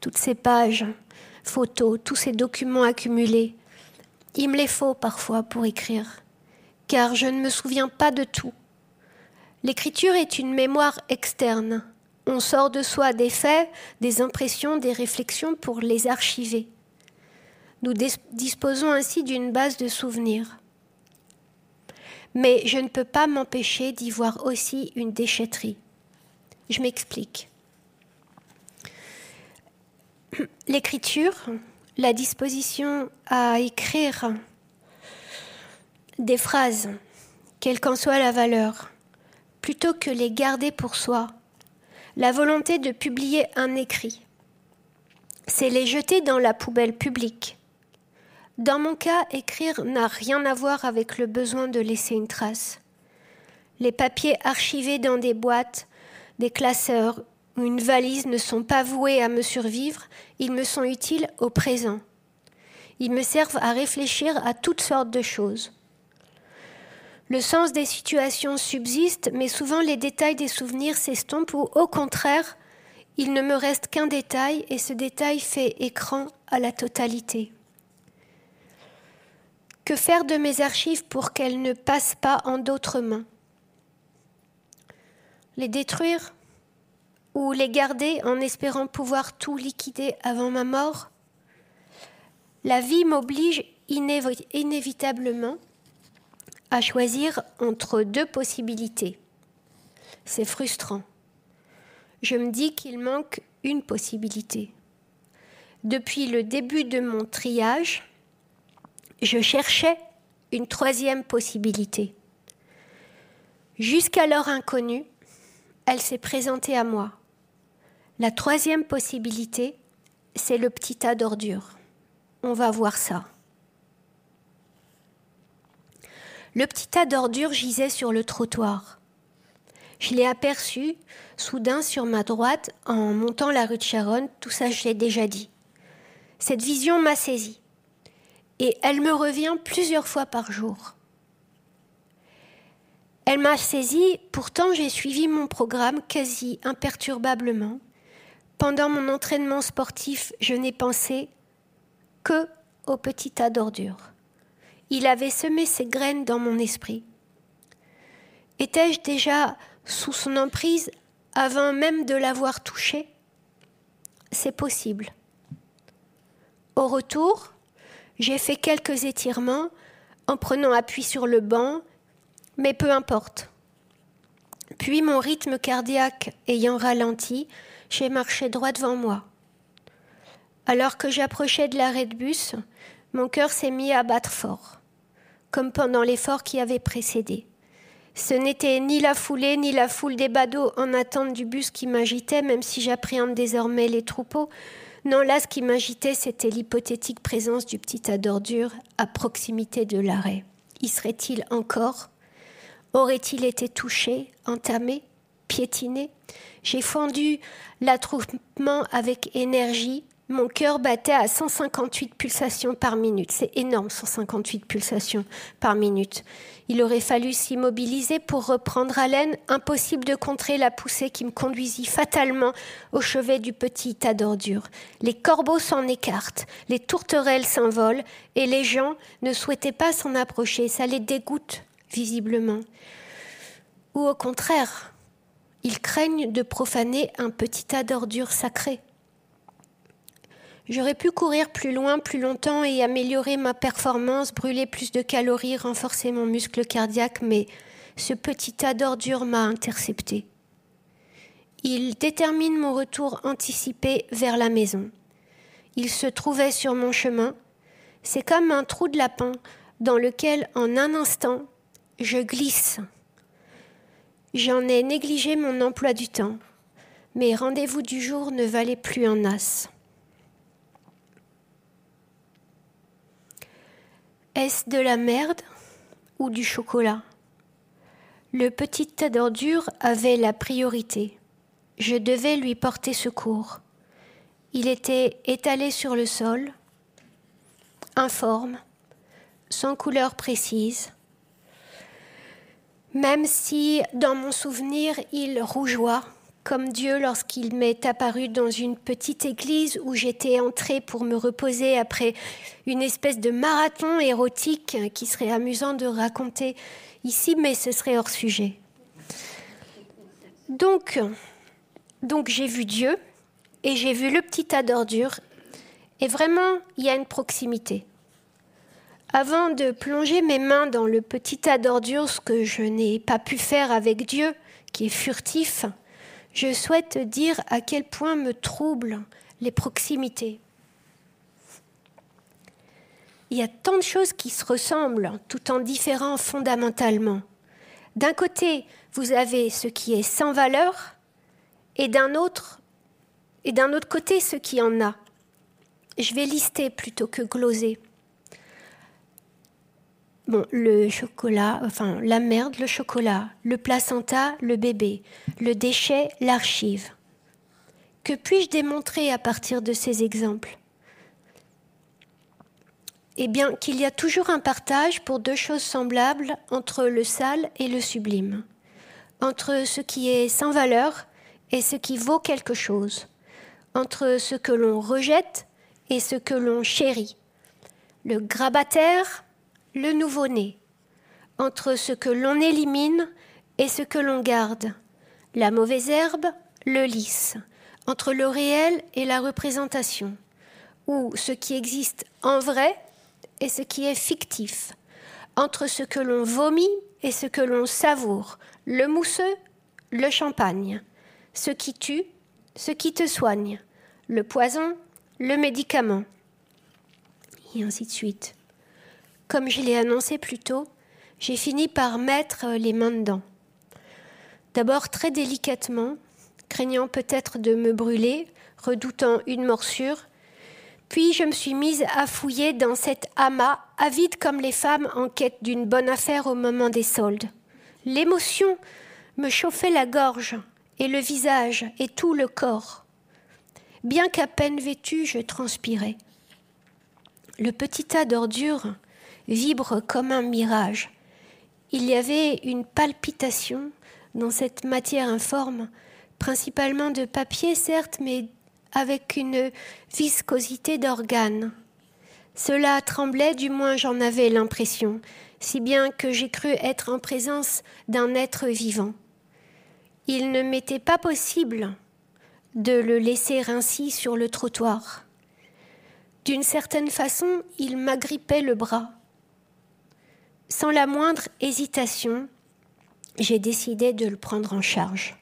Speaker 1: Toutes ces pages, photos, tous ces documents accumulés, il me les faut parfois pour écrire, car je ne me souviens pas de tout. L'écriture est une mémoire externe. On sort de soi des faits, des impressions, des réflexions pour les archiver. Nous disposons ainsi d'une base de souvenirs. Mais je ne peux pas m'empêcher d'y voir aussi une déchetterie. Je m'explique. L'écriture, la disposition à écrire des phrases, quelle qu'en soit la valeur, plutôt que les garder pour soi, la volonté de publier un écrit, c'est les jeter dans la poubelle publique. Dans mon cas, écrire n'a rien à voir avec le besoin de laisser une trace. Les papiers archivés dans des boîtes, des classeurs, une valise ne sont pas voués à me survivre, ils me sont utiles au présent. Ils me servent à réfléchir à toutes sortes de choses. Le sens des situations subsiste, mais souvent les détails des souvenirs s'estompent ou au contraire, il ne me reste qu'un détail et ce détail fait écran à la totalité. Que faire de mes archives pour qu'elles ne passent pas en d'autres mains? Les détruire ou les garder en espérant pouvoir tout liquider avant ma mort? La vie m'oblige inévitablement à choisir entre deux possibilités. C'est frustrant. Je me dis qu'il manque une possibilité. Depuis le début de mon triage, je cherchais une troisième possibilité. Jusqu'alors inconnue, elle s'est présentée à moi. La troisième possibilité, c'est le petit tas d'ordures. On va voir ça. Le petit tas d'ordures gisait sur le trottoir. Je l'ai aperçu soudain sur ma droite en montant la rue de Charonne, tout ça je l'ai déjà dit. Cette vision m'a saisie et elle me revient plusieurs fois par jour. Elle m'a saisie, pourtant j'ai suivi mon programme quasi imperturbablement pendant mon entraînement sportif, je n'ai pensé que au petit tas d'ordures. Il avait semé ses graines dans mon esprit. Étais-je déjà sous son emprise avant même de l'avoir touché? C'est possible. Au retour, j'ai fait quelques étirements en prenant appui sur le banc, mais peu importe. Puis mon rythme cardiaque ayant ralenti, j'ai marché droit devant moi. Alors que j'approchais de l'arrêt de bus, mon cœur s'est mis à battre fort, comme pendant l'effort qui avait précédé. Ce n'était ni la foulée ni la foule des badauds en attente du bus qui m'agitait, même si j'appréhende désormais les troupeaux. Non, là, ce qui m'agitait, c'était l'hypothétique présence du petit tas d'ordures à proximité de l'arrêt. Y serait-il encore? Aurait-il été touché, entamé, piétiné? J'ai fendu l'attroupement avec énergie, Mon cœur battait à 158 pulsations par minute. C'est énorme, 158 pulsations par minute. Il aurait fallu s'immobiliser pour reprendre haleine. Impossible de contrer la poussée qui me conduisit fatalement au chevet du petit tas d'ordures. Les corbeaux s'en écartent, les tourterelles s'envolent, et les gens ne souhaitaient pas s'en approcher. Ça les dégoûte, visiblement. Ou au contraire, ils craignent de profaner un petit tas d'ordures sacrées. J'aurais pu courir plus loin, plus longtemps et améliorer ma performance, brûler plus de calories, renforcer mon muscle cardiaque, mais ce petit tas d'ordures m'a intercepté. Il détermine mon retour anticipé vers la maison. Il se trouvait sur mon chemin. C'est comme un trou de lapin dans lequel, en un instant, je glisse. J'en ai négligé mon emploi du temps. Mes rendez-vous du jour ne valaient plus un as. Est-ce de la merde ou du chocolat? Le petit tas d'ordures avait la priorité. Je devais lui porter secours. Il était étalé sur le sol, informe, sans couleur précise, même si dans mon souvenir il rougeoie comme Dieu lorsqu'il m'est apparu dans une petite église où j'étais entrée pour me reposer après une espèce de marathon érotique qui serait amusant de raconter ici, mais ce serait hors sujet. Donc, donc j'ai vu Dieu et j'ai vu le petit tas d'ordures et vraiment, il y a une proximité. Avant de plonger mes mains dans le petit tas d'ordures, ce que je n'ai pas pu faire avec Dieu, qui est furtif, je souhaite dire à quel point me troublent les proximités. Il y a tant de choses qui se ressemblent tout en différant fondamentalement. D'un côté, vous avez ce qui est sans valeur et d'un autre et d'un autre côté ce qui en a. Je vais lister plutôt que gloser. Bon, le chocolat, enfin la merde, le chocolat, le placenta, le bébé, le déchet, l'archive. Que puis-je démontrer à partir de ces exemples? Eh bien, qu'il y a toujours un partage pour deux choses semblables entre le sale et le sublime, entre ce qui est sans valeur et ce qui vaut quelque chose, entre ce que l'on rejette et ce que l'on chérit, le grabataire le nouveau-né, entre ce que l'on élimine et ce que l'on garde, la mauvaise herbe, le lys, entre le réel et la représentation, ou ce qui existe en vrai et ce qui est fictif, entre ce que l'on vomit et ce que l'on savoure, le mousseux, le champagne, ce qui tue, ce qui te soigne, le poison, le médicament, et ainsi de suite. Comme je l'ai annoncé plus tôt, j'ai fini par mettre les mains dedans. D'abord très délicatement, craignant peut-être de me brûler, redoutant une morsure, puis je me suis mise à fouiller dans cet amas, avide comme les femmes en quête d'une bonne affaire au moment des soldes. L'émotion me chauffait la gorge et le visage et tout le corps. Bien qu'à peine vêtue, je transpirais. Le petit tas d'ordures vibre comme un mirage. Il y avait une palpitation dans cette matière informe, principalement de papier certes, mais avec une viscosité d'organes. Cela tremblait, du moins j'en avais l'impression, si bien que j'ai cru être en présence d'un être vivant. Il ne m'était pas possible de le laisser ainsi sur le trottoir. D'une certaine façon, il m'agrippait le bras. Sans la moindre hésitation, j'ai décidé de le prendre en charge.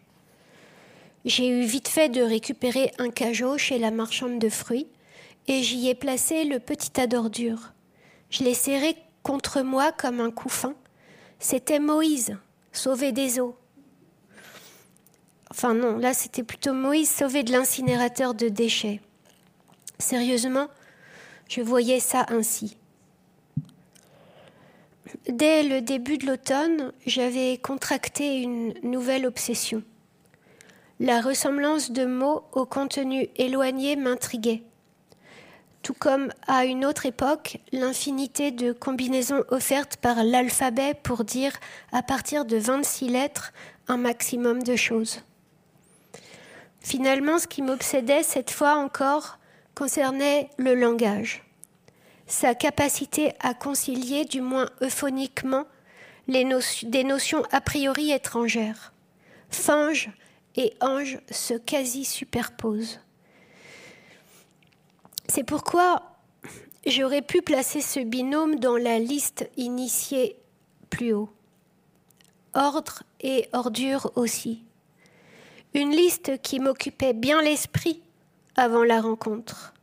Speaker 1: J'ai eu vite fait de récupérer un cajot chez la marchande de fruits et j'y ai placé le petit tas d'ordures. Je l'ai serré contre moi comme un couffin. C'était Moïse, sauvé des eaux. Enfin non, là c'était plutôt Moïse sauvé de l'incinérateur de déchets. Sérieusement, je voyais ça ainsi. Dès le début de l'automne, j'avais contracté une nouvelle obsession. La ressemblance de mots au contenu éloigné m'intriguait. tout comme à une autre époque l'infinité de combinaisons offertes par l'alphabet pour dire à partir de 26 lettres un maximum de choses. Finalement, ce qui m'obsédait cette fois encore concernait le langage, sa capacité à concilier, du moins euphoniquement, des notions a priori étrangères. Fange et ange se quasi superposent. C'est pourquoi j'aurais pu placer ce binôme dans la liste initiée plus haut. Ordre et ordure aussi. Une liste qui m'occupait bien l'esprit avant la rencontre.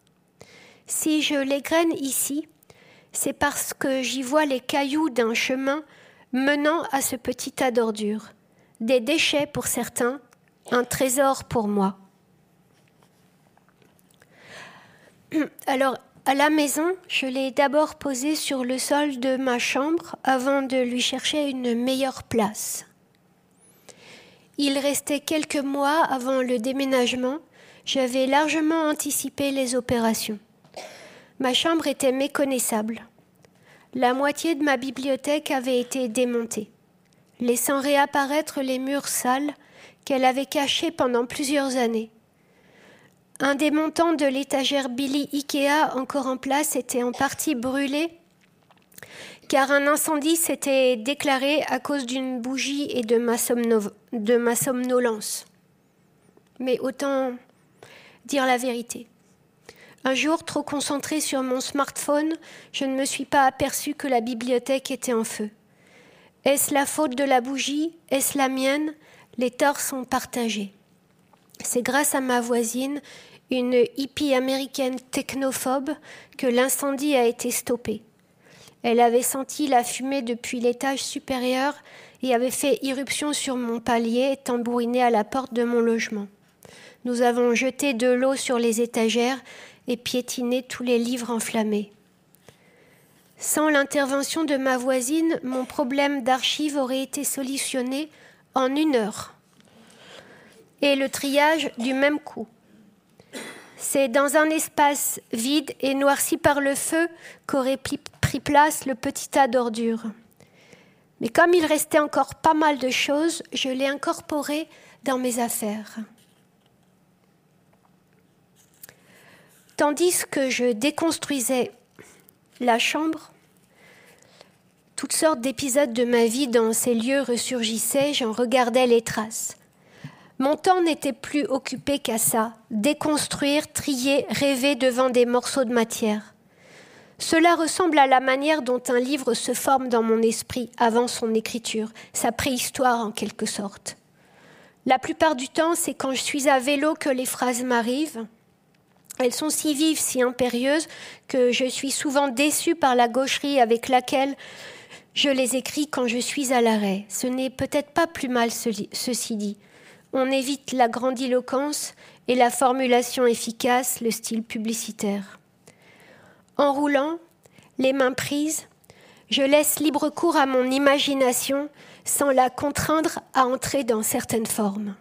Speaker 1: Si je l'égrène ici, c'est parce que j'y vois les cailloux d'un chemin menant à ce petit tas d'ordures, des déchets pour certains, un trésor pour moi. Alors, à la maison, je l'ai d'abord posé sur le sol de ma chambre avant de lui chercher une meilleure place. Il restait quelques mois avant le déménagement. J'avais largement anticipé les opérations. Ma chambre était méconnaissable. La moitié de ma bibliothèque avait été démontée, laissant réapparaître les murs sales qu'elle avait cachés pendant plusieurs années. Un des montants de l'étagère Billy Ikea encore en place était en partie brûlé car un incendie s'était déclaré à cause d'une bougie et de ma, somnolence. Mais autant dire la vérité. Un jour, trop concentré sur mon smartphone, je ne me suis pas aperçu que la bibliothèque était en feu. Est-ce la faute de la bougie? Est-ce la mienne? Les torts sont partagés. C'est grâce à ma voisine, une hippie américaine technophobe, que l'incendie a été stoppé. Elle avait senti la fumée depuis l'étage supérieur et avait fait irruption sur mon palier, tambouriné à la porte de mon logement. Nous avons jeté de l'eau sur les étagères et piétiné tous les livres enflammés. Sans l'intervention de ma voisine, mon problème d'archives aurait été solutionné en une heure. Et le triage du même coup. C'est dans un espace vide et noirci par le feu qu'aurait pris place le petit tas d'ordures. Mais comme il restait encore pas mal de choses, je l'ai incorporé dans mes affaires. Tandis que je déconstruisais la chambre, toutes sortes d'épisodes de ma vie dans ces lieux ressurgissaient, j'en regardais les traces. Mon temps n'était plus occupé qu'à ça, déconstruire, trier, rêver devant des morceaux de matière. Cela ressemble à la manière dont un livre se forme dans mon esprit avant son écriture, sa préhistoire en quelque sorte. La plupart du temps, c'est quand je suis à vélo que les phrases m'arrivent. Elles sont si vives, si impérieuses, que je suis souvent déçue par la gaucherie avec laquelle je les écris quand je suis à l'arrêt. Ce n'est peut-être pas plus mal, ceci dit. On évite la grandiloquence et la formulation efficace, le style publicitaire. En roulant, les mains prises, je laisse libre cours à mon imagination sans la contraindre à entrer dans certaines formes.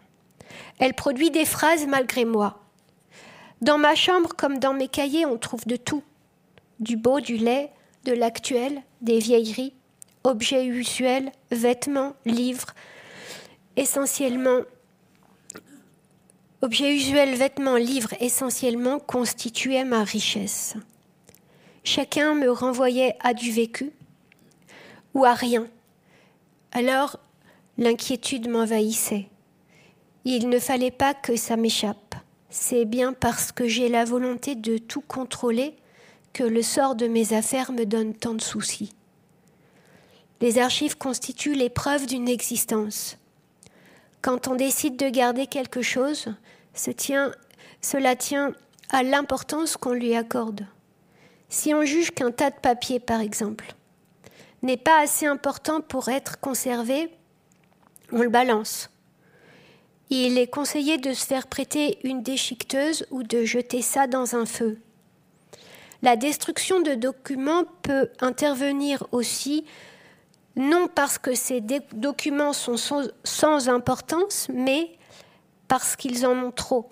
Speaker 1: Elle produit des phrases malgré moi. Dans ma chambre comme dans mes cahiers, on trouve de tout. Du beau, du lait, de l'actuel, des vieilleries, objets usuels, vêtements, livres, essentiellement objets usuels, vêtements, livres essentiellement constituaient ma richesse. Chacun me renvoyait à du vécu ou à rien. Alors l'inquiétude m'envahissait. Il ne fallait pas que ça m'échappe. C'est bien parce que j'ai la volonté de tout contrôler que le sort de mes affaires me donne tant de soucis. Les archives constituent les preuves d'une existence. Quand on décide de garder quelque chose, cela tient à l'importance qu'on lui accorde. Si on juge qu'un tas de papier, par exemple, n'est pas assez important pour être conservé, on le balance. Il est conseillé de se faire prêter une déchiqueteuse ou de jeter ça dans un feu. La destruction de documents peut intervenir aussi, non parce que ces documents sont sans importance, mais parce qu'ils en ont trop.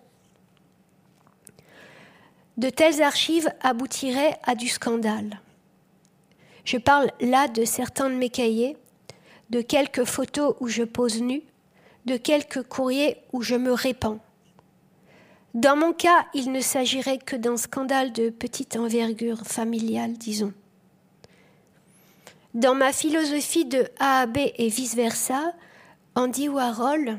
Speaker 1: De telles archives aboutiraient à du scandale. Je parle là de certains de mes cahiers, de quelques photos où je pose nu, de quelques courriers où je me répands. Dans mon cas, il ne s'agirait que d'un scandale de petite envergure familiale, disons. Dans ma philosophie de A à B et vice-versa, Andy Warhol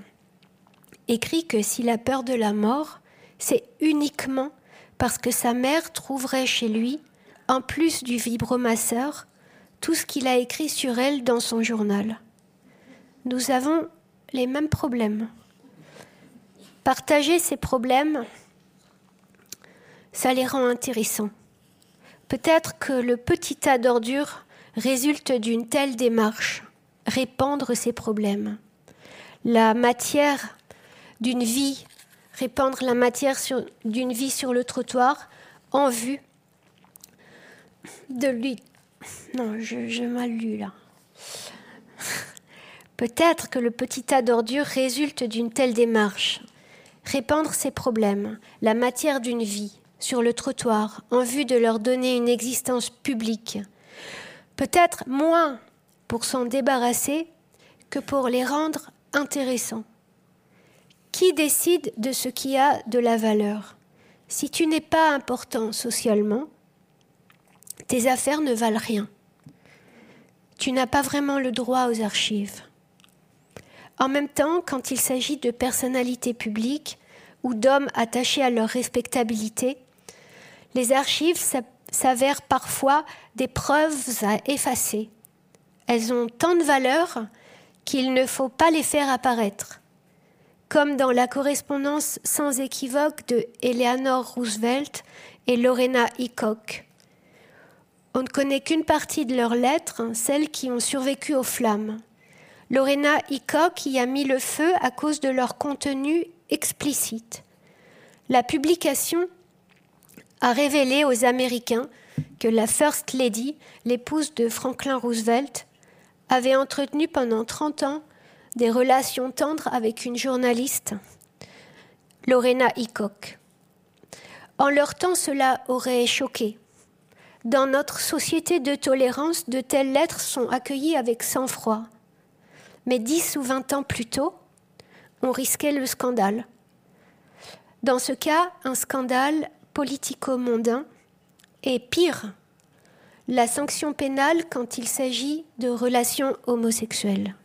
Speaker 1: écrit que s'il a peur de la mort, c'est uniquement parce que sa mère trouverait chez lui, en plus du vibromasseur, tout ce qu'il a écrit sur elle dans son journal. Nous avons les mêmes problèmes. Partager ces problèmes, ça les rend intéressants. Peut-être que le petit tas d'ordures résulte d'une telle démarche, répandre ces problèmes. La matière d'une vie, répandre la matière d'une vie sur le trottoir en vue de lui. Non, je, je là. Peut-être que le petit tas d'ordures résulte d'une telle démarche. Répandre ces problèmes, la matière d'une vie, sur le trottoir, en vue de leur donner une existence publique. Peut-être moins pour s'en débarrasser que pour les rendre intéressants. Qui décide de ce qui a de la valeur? Si tu n'es pas important socialement, tes affaires ne valent rien. Tu n'as pas vraiment le droit aux archives. En même temps, quand il s'agit de personnalités publiques ou d'hommes attachés à leur respectabilité, les archives s'avèrent parfois des preuves à effacer. Elles ont tant de valeur qu'il ne faut pas les faire apparaître. Comme dans la correspondance sans équivoque de Eleanor Roosevelt et Lorena Hickok. On ne connaît qu'une partie de leurs lettres, celles qui ont survécu aux flammes. Lorena Hickok y a mis le feu à cause de leur contenu explicite. La publication a révélé aux Américains que la First Lady, l'épouse de Franklin Roosevelt, avait entretenu pendant 30 ans des relations tendres avec une journaliste, Lorena Hickok. En leur temps, cela aurait choqué. Dans notre société de tolérance, de telles lettres sont accueillies avec sang-froid mais dix ou vingt ans plus tôt, on risquait le scandale. Dans ce cas, un scandale politico-mondain et pire, la sanction pénale quand il s'agit de relations homosexuelles.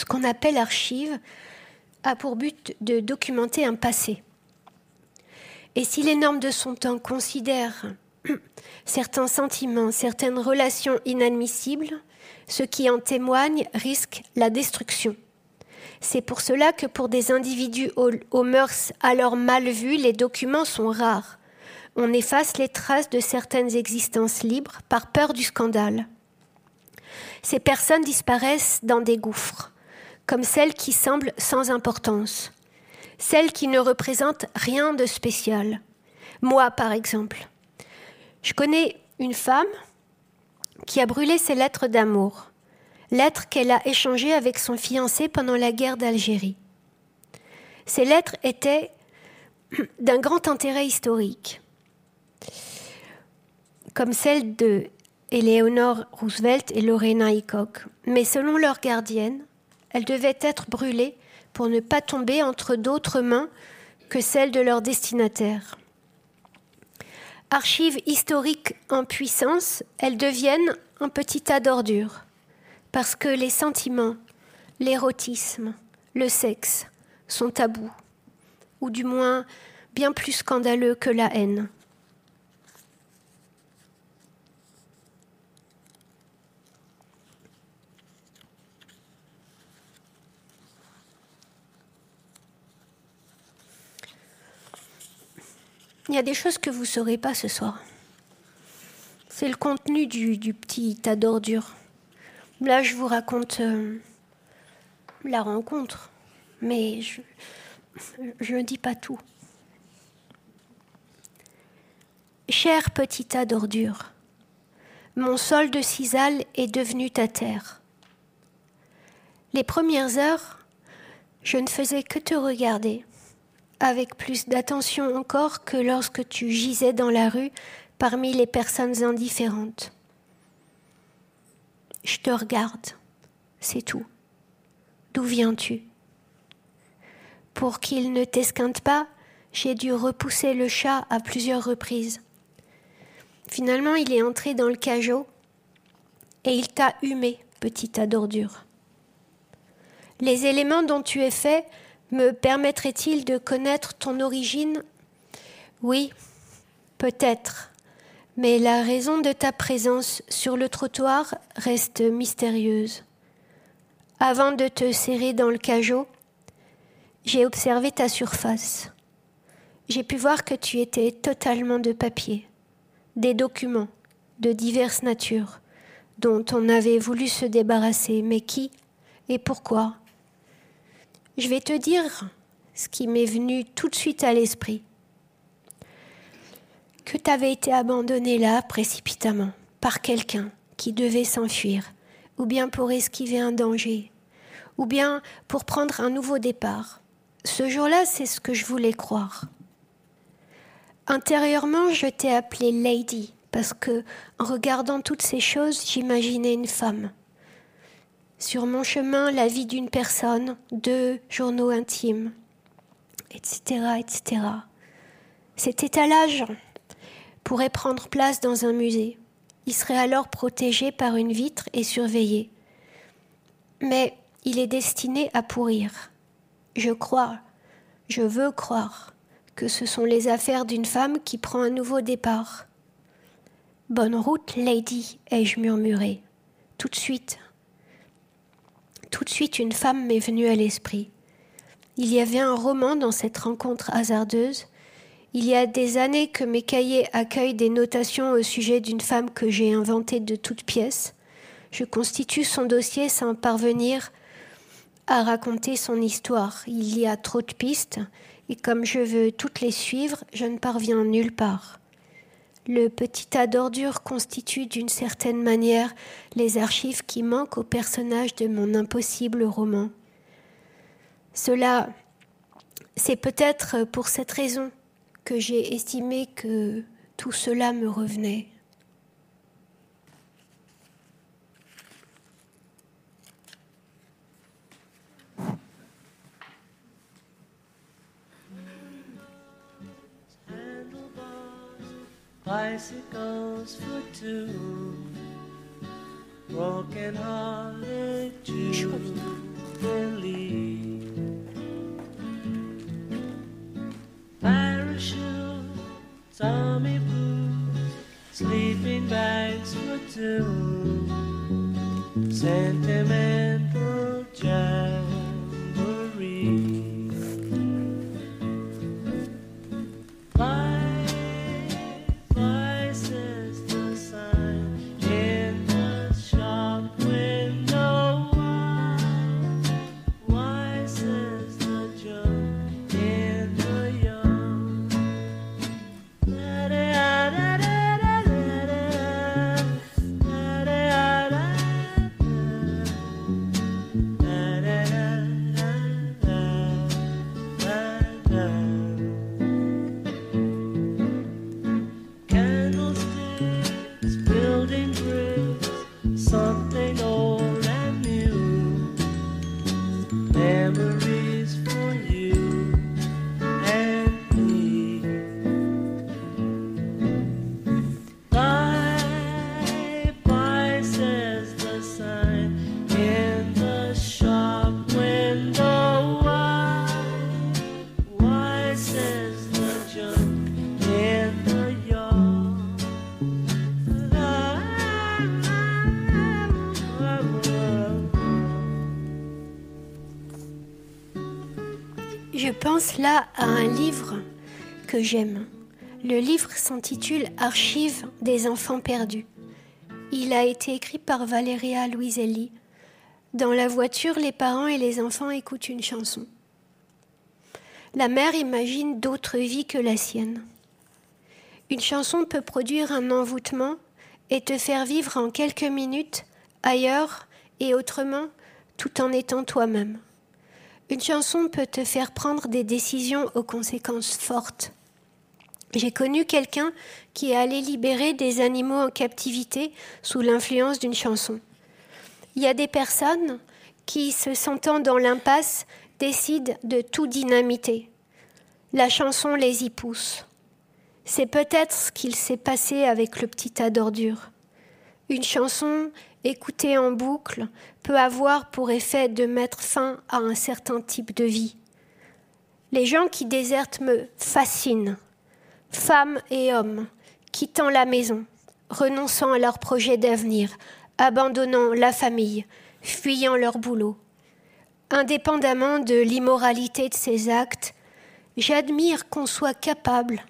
Speaker 1: Ce qu'on appelle archive a pour but de documenter un passé. Et si les normes de son temps considèrent certains sentiments, certaines relations inadmissibles, ce qui en témoigne risque la destruction. C'est pour cela que pour des individus aux, aux, mœurs alors mal vues, les documents sont rares. On efface les traces de certaines existences libres par peur du scandale. Ces personnes disparaissent dans des gouffres comme celles qui semblent sans importance, celles qui ne représentent rien de spécial. Moi, par exemple, je connais une femme qui a brûlé ses lettres d'amour, lettres qu'elle a échangées avec son fiancé pendant la guerre d'Algérie. Ces lettres étaient d'un grand intérêt historique, comme celles de Eleanor Roosevelt et Lorena Hickok, mais selon leur gardienne, elles devaient être brûlées pour ne pas tomber entre d'autres mains que celles de leurs destinataires. Archives historiques en puissance, elles deviennent un petit tas d'ordures, parce que les sentiments, l'érotisme, le sexe sont tabous, ou du moins bien plus scandaleux que la haine. Il y a des choses que vous ne saurez pas ce soir. C'est le contenu du, petit tas d'ordures. Là, je vous raconte euh, la rencontre, mais je ne dis pas tout. Cher petit tas d'ordures, mon sol de cisaille est devenu ta terre. Les premières heures, je ne faisais que te regarder, avec plus d'attention encore que lorsque tu gisais dans la rue parmi les personnes indifférentes. Je te regarde, c'est tout. D'où viens-tu? Pour qu'il ne t'esquinte pas, j'ai dû repousser le chat à plusieurs reprises. Finalement, il est entré dans le cajot et il t'a humé, petit tas. Les éléments dont tu es fait me permettraient-ils de connaître ton origine? Oui, peut-être, mais la raison de ta présence sur le trottoir reste mystérieuse. Avant de te serrer dans le cajot, j'ai observé ta surface. J'ai pu voir que tu étais totalement de papier, des documents de diverses natures dont on avait voulu se débarrasser, mais qui et pourquoi? Je vais te dire ce qui m'est venu tout de suite à l'esprit. Que tu avais été abandonné là précipitamment par quelqu'un qui devait s'enfuir ou bien pour esquiver un danger, ou bien pour prendre un nouveau départ. Ce jour-là, c'est ce que je voulais croire. Intérieurement, je t'ai appelée Lady, parce que, en regardant toutes ces choses, j'imaginais une femme. Sur mon chemin, la vie d'une personne, deux journaux intimes, etc., etc. Cet étalage pourrait prendre place dans un musée. Il serait alors protégé par une vitre et surveillé. Mais il est destiné à pourrir. Je crois, je veux croire que ce sont les affaires d'une femme qui prend un nouveau départ. Bonne route, lady, ai-je murmuré. Tout de suite. Tout de suite, une femme m'est venue à l'esprit. Il y avait un roman dans cette rencontre hasardeuse, il y a des années que mes cahiers accueillent des notations au sujet d'une femme que j'ai inventée de toutes pièces. Je constitue son dossier sans parvenir à raconter son histoire. Il y a trop de pistes, et comme je veux toutes les suivre, je ne parviens nulle part. Le petit tas d'ordures constitue d'une certaine manière les archives qui manquent au personnage de mon impossible roman. Cela, c'est peut-être pour cette raison que j'ai estimé que tout cela me revenait. Bicycles for two, broken hearted Jubilee. Là à un livre que j'aime. Le livre s'intitule Archives des enfants perdus. Il a été écrit par Valeria Luiselli. Dans la voiture, les parents et les enfants écoutent une chanson. La mère imagine d'autres vies que la sienne. Une chanson peut produire un envoûtement et te faire vivre en quelques minutes ailleurs et autrement tout en étant toi-même. Une chanson peut te faire prendre des décisions aux conséquences fortes. J'ai connu quelqu'un qui est allé libérer des animaux en captivité sous l'influence d'une chanson. Il y a des personnes qui, se sentant dans l'impasse, décident de tout dynamiter. La chanson les y pousse. C'est peut-être ce qu'il s'est passé avec le petit tas d'ordures. Une chanson écoutée en boucle peut avoir pour effet de mettre fin à un certain type de vie. Les gens qui désertent me fascinent. Femmes et hommes quittant la maison, renonçant à leur projet d'avenir, abandonnant la famille, fuyant leur boulot. Indépendamment de l'immoralité de ces actes, j'admire qu'on soit capable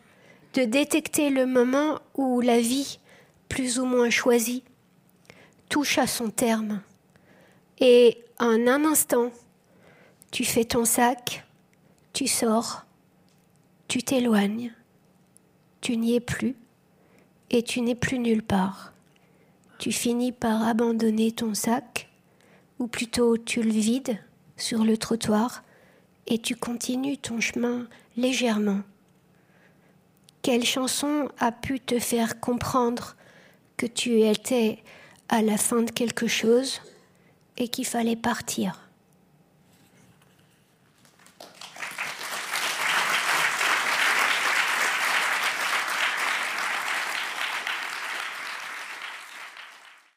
Speaker 1: de détecter le moment où la vie, plus ou moins choisie, touche à son terme. Et en un instant, tu fais ton sac, tu sors, tu t'éloignes, tu n'y es plus et tu n'es plus nulle part. Tu finis par abandonner ton sac, ou plutôt tu le vides sur le trottoir et tu continues ton chemin légèrement. Quelle chanson a pu te faire comprendre que tu étais à la fin de quelque chose et qu'il fallait partir